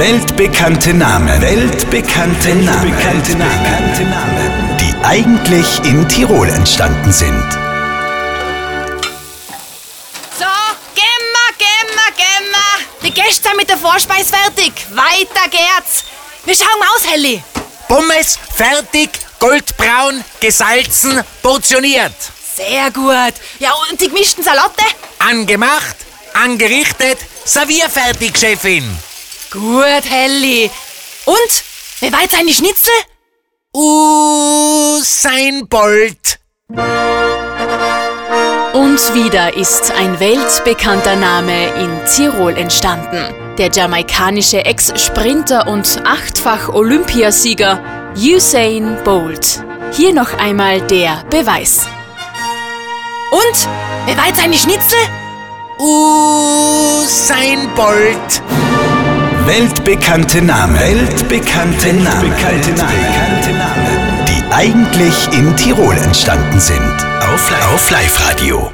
Weltbekannte Namen. Weltbekannte Namen. Weltbekannte Namen. Die eigentlich in Tirol entstanden sind. So, gemma, gemma, gemma. Die Gäste sind mit der Vorspeise fertig. Weiter geht's. Wir schauen aus, Helly. Pommes fertig, goldbraun, gesalzen, portioniert. Sehr gut. Ja, und die gemischten Salate? Angemacht, angerichtet, servierfertig, Chefin. Gut, Helly. Und? Wie weit seine Schnitzel? Usain Bolt. Und wieder ist ein weltbekannter Name in Tirol entstanden. Der jamaikanische Ex-Sprinter und achtfach Olympiasieger Usain Bolt. Hier noch einmal der Beweis. Und? Wie weit seine Schnitzel? Usain Bolt. Weltbekannte Namen. Weltbekannte Namen. Weltbekannte Namen. Die eigentlich in Tirol entstanden sind. Auf, auf Live-Radio.